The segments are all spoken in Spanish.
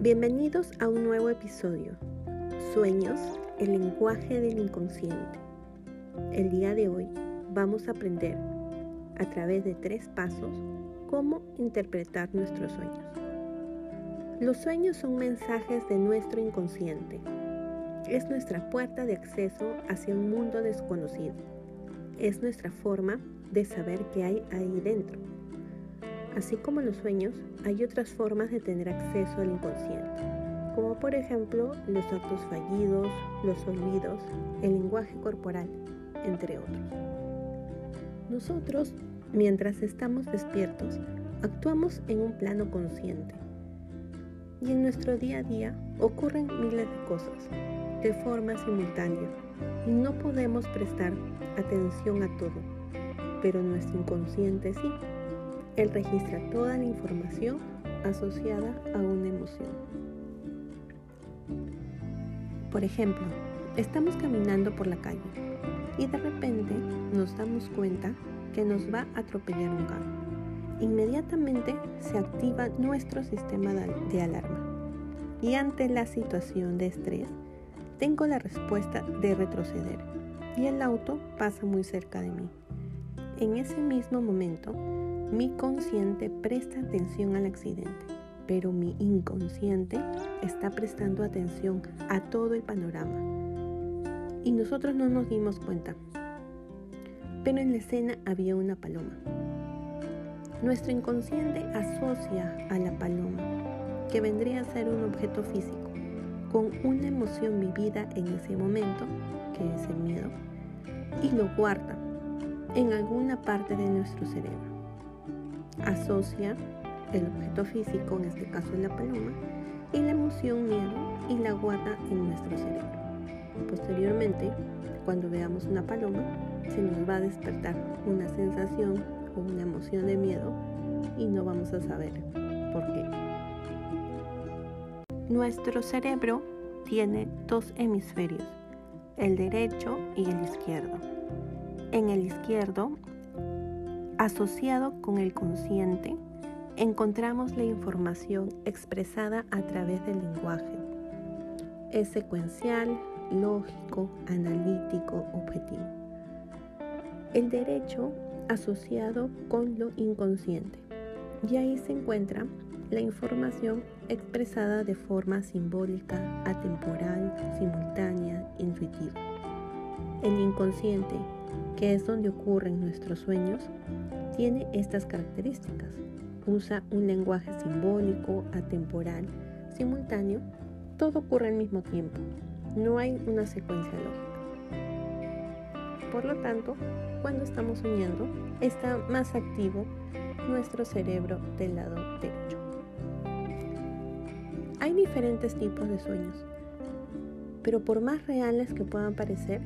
Bienvenidos a un nuevo episodio. Sueños, el lenguaje del inconsciente. El día de hoy vamos a aprender a través de tres pasos cómo interpretar nuestros sueños. Los sueños son mensajes de nuestro inconsciente. Es nuestra puerta de acceso hacia un mundo desconocido. Es nuestra forma de saber qué hay ahí dentro Así como los sueños, hay otras formas de tener acceso al inconsciente, como por ejemplo los actos fallidos, los olvidos, el lenguaje corporal, entre otros. Nosotros, mientras estamos despiertos, actuamos en un plano consciente. Y en nuestro día a día ocurren miles de cosas, de forma simultánea, y no podemos prestar atención a todo, pero nuestro inconsciente sí. Él registra toda la información asociada a una emoción. Por ejemplo, estamos caminando por la calle y de repente nos damos cuenta que nos va a atropellar un carro. Inmediatamente se activa nuestro sistema de alarma y ante la situación de estrés tengo la respuesta de retroceder y el auto pasa muy cerca de mí. En ese mismo momento mi consciente presta atención al accidente, pero mi inconsciente está prestando atención a todo el panorama. Y nosotros no nos dimos cuenta. Pero en la escena había una paloma. Nuestro inconsciente asocia a la paloma, que vendría a ser un objeto físico, con una emoción vivida en ese momento, que es el miedo, y lo guarda en alguna parte de nuestro cerebro asocia el objeto físico, en este caso la paloma, y la emoción miedo y la guarda en nuestro cerebro. Posteriormente, cuando veamos una paloma, se nos va a despertar una sensación o una emoción de miedo y no vamos a saber por qué. Nuestro cerebro tiene dos hemisferios, el derecho y el izquierdo. En el izquierdo Asociado con el consciente, encontramos la información expresada a través del lenguaje. Es secuencial, lógico, analítico, objetivo. El derecho asociado con lo inconsciente. Y ahí se encuentra la información expresada de forma simbólica, atemporal, simultánea, intuitiva. El inconsciente que es donde ocurren nuestros sueños, tiene estas características. Usa un lenguaje simbólico, atemporal, simultáneo, todo ocurre al mismo tiempo. No hay una secuencia lógica. Por lo tanto, cuando estamos soñando, está más activo nuestro cerebro del lado derecho. Hay diferentes tipos de sueños, pero por más reales que puedan parecer,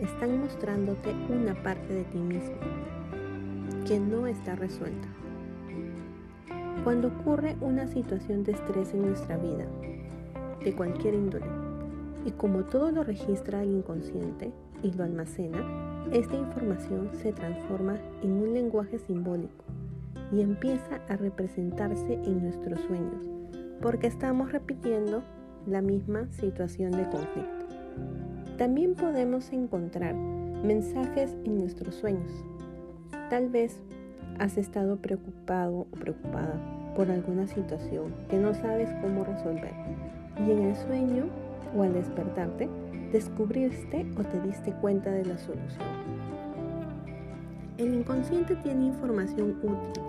están mostrándote una parte de ti mismo que no está resuelta. Cuando ocurre una situación de estrés en nuestra vida, de cualquier índole, y como todo lo registra el inconsciente y lo almacena, esta información se transforma en un lenguaje simbólico y empieza a representarse en nuestros sueños, porque estamos repitiendo la misma situación de conflicto. También podemos encontrar mensajes en nuestros sueños. Tal vez has estado preocupado o preocupada por alguna situación que no sabes cómo resolver y en el sueño o al despertarte descubriste o te diste cuenta de la solución. El inconsciente tiene información útil,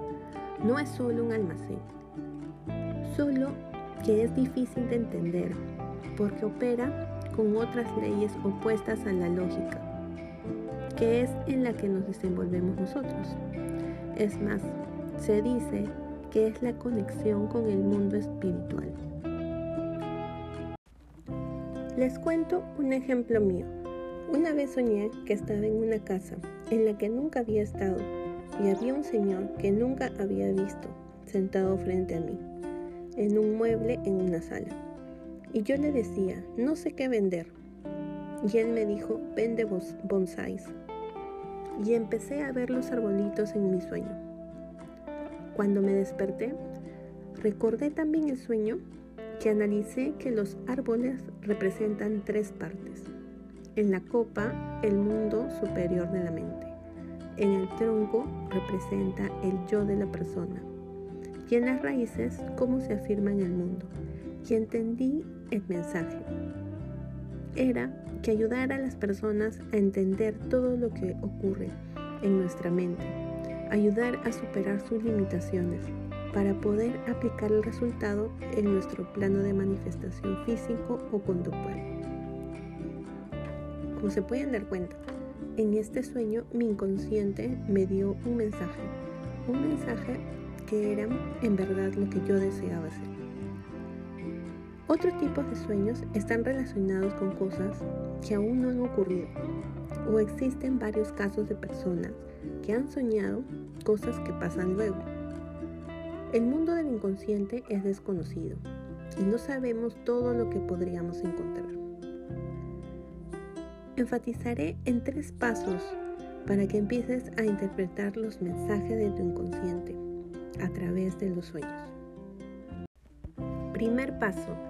no es solo un almacén, solo que es difícil de entender porque opera con otras leyes opuestas a la lógica, que es en la que nos desenvolvemos nosotros. Es más, se dice que es la conexión con el mundo espiritual. Les cuento un ejemplo mío. Una vez soñé que estaba en una casa en la que nunca había estado y había un señor que nunca había visto sentado frente a mí, en un mueble en una sala. Y yo le decía, no sé qué vender. Y él me dijo, vende bonsáis. Y empecé a ver los arbolitos en mi sueño. Cuando me desperté, recordé también el sueño que analicé que los árboles representan tres partes. En la copa, el mundo superior de la mente. En el tronco representa el yo de la persona. Y en las raíces, cómo se afirma en el mundo. Y entendí el mensaje. Era que ayudara a las personas a entender todo lo que ocurre en nuestra mente, ayudar a superar sus limitaciones para poder aplicar el resultado en nuestro plano de manifestación físico o conductual. Como se pueden dar cuenta, en este sueño mi inconsciente me dio un mensaje, un mensaje que era en verdad lo que yo deseaba hacer. Otros tipos de sueños están relacionados con cosas que aún no han ocurrido o existen varios casos de personas que han soñado cosas que pasan luego. El mundo del inconsciente es desconocido y no sabemos todo lo que podríamos encontrar. Enfatizaré en tres pasos para que empieces a interpretar los mensajes de tu inconsciente a través de los sueños. Primer paso,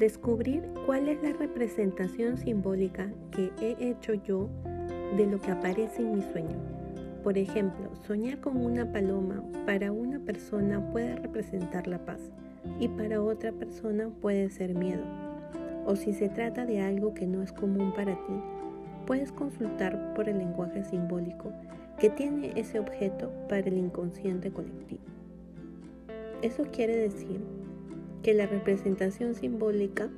descubrir cuál es la representación simbólica que he hecho yo de lo que aparece en mi sueño. Por ejemplo, soñar con una paloma para una persona puede representar la paz y para otra persona puede ser miedo. O si se trata de algo que no es común para ti, puedes consultar por el lenguaje simbólico que tiene ese objeto para el inconsciente colectivo. Eso quiere decir que la representación simbólica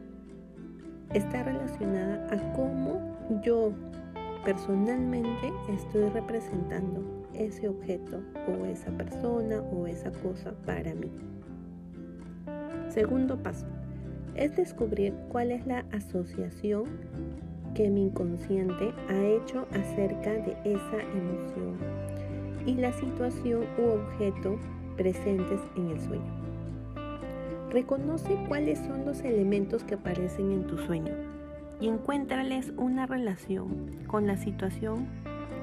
está relacionada a cómo yo personalmente estoy representando ese objeto o esa persona o esa cosa para mí. Segundo paso es descubrir cuál es la asociación que mi inconsciente ha hecho acerca de esa emoción y la situación u objeto presentes en el sueño. Reconoce cuáles son los elementos que aparecen en tu sueño y encuéntrales una relación con la situación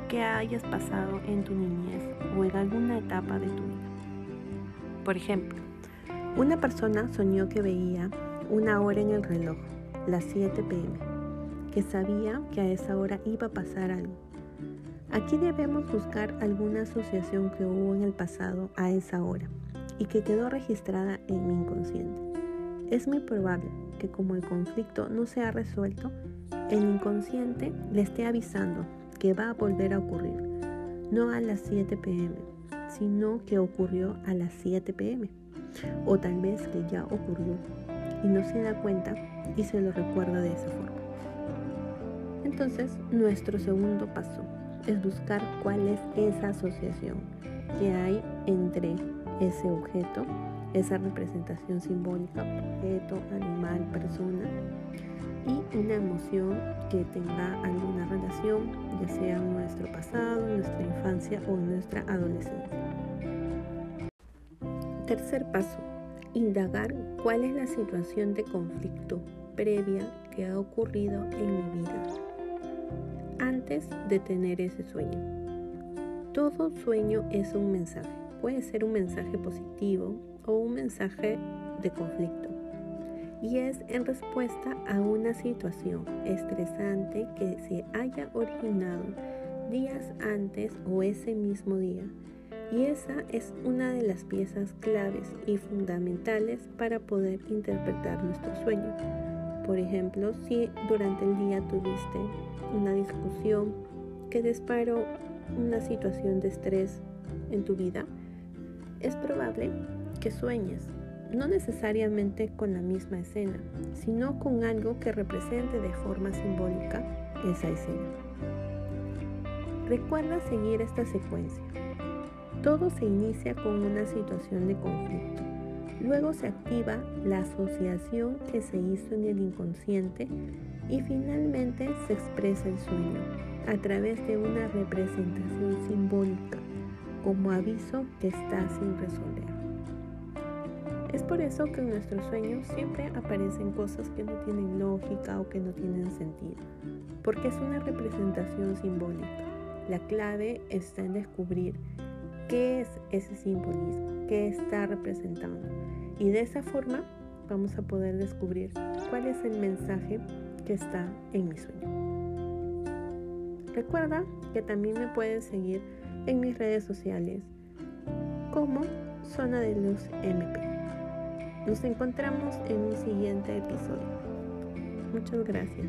que hayas pasado en tu niñez o en alguna etapa de tu vida. Por ejemplo, una persona soñó que veía una hora en el reloj, las 7 pm, que sabía que a esa hora iba a pasar algo. Aquí debemos buscar alguna asociación que hubo en el pasado a esa hora y que quedó registrada en mi inconsciente. Es muy probable que como el conflicto no se ha resuelto, el inconsciente le esté avisando que va a volver a ocurrir, no a las 7 pm, sino que ocurrió a las 7 pm, o tal vez que ya ocurrió y no se da cuenta y se lo recuerda de esa forma. Entonces, nuestro segundo paso es buscar cuál es esa asociación que hay entre ese objeto, esa representación simbólica, objeto, animal, persona, y una emoción que tenga alguna relación, ya sea nuestro pasado, nuestra infancia o nuestra adolescencia. Tercer paso, indagar cuál es la situación de conflicto previa que ha ocurrido en mi vida antes de tener ese sueño. Todo sueño es un mensaje puede ser un mensaje positivo o un mensaje de conflicto. Y es en respuesta a una situación estresante que se haya originado días antes o ese mismo día. Y esa es una de las piezas claves y fundamentales para poder interpretar nuestro sueño. Por ejemplo, si durante el día tuviste una discusión que disparó una situación de estrés en tu vida, es probable que sueñes, no necesariamente con la misma escena, sino con algo que represente de forma simbólica esa escena. Recuerda seguir esta secuencia. Todo se inicia con una situación de conflicto. Luego se activa la asociación que se hizo en el inconsciente y finalmente se expresa el sueño a través de una representación simbólica como aviso que está sin resolver. Es por eso que en nuestros sueños siempre aparecen cosas que no tienen lógica o que no tienen sentido, porque es una representación simbólica. La clave está en descubrir qué es ese simbolismo, qué está representando. Y de esa forma vamos a poder descubrir cuál es el mensaje que está en mi sueño. Recuerda que también me puedes seguir en mis redes sociales como Zona de Luz MP. Nos encontramos en un siguiente episodio. Muchas gracias.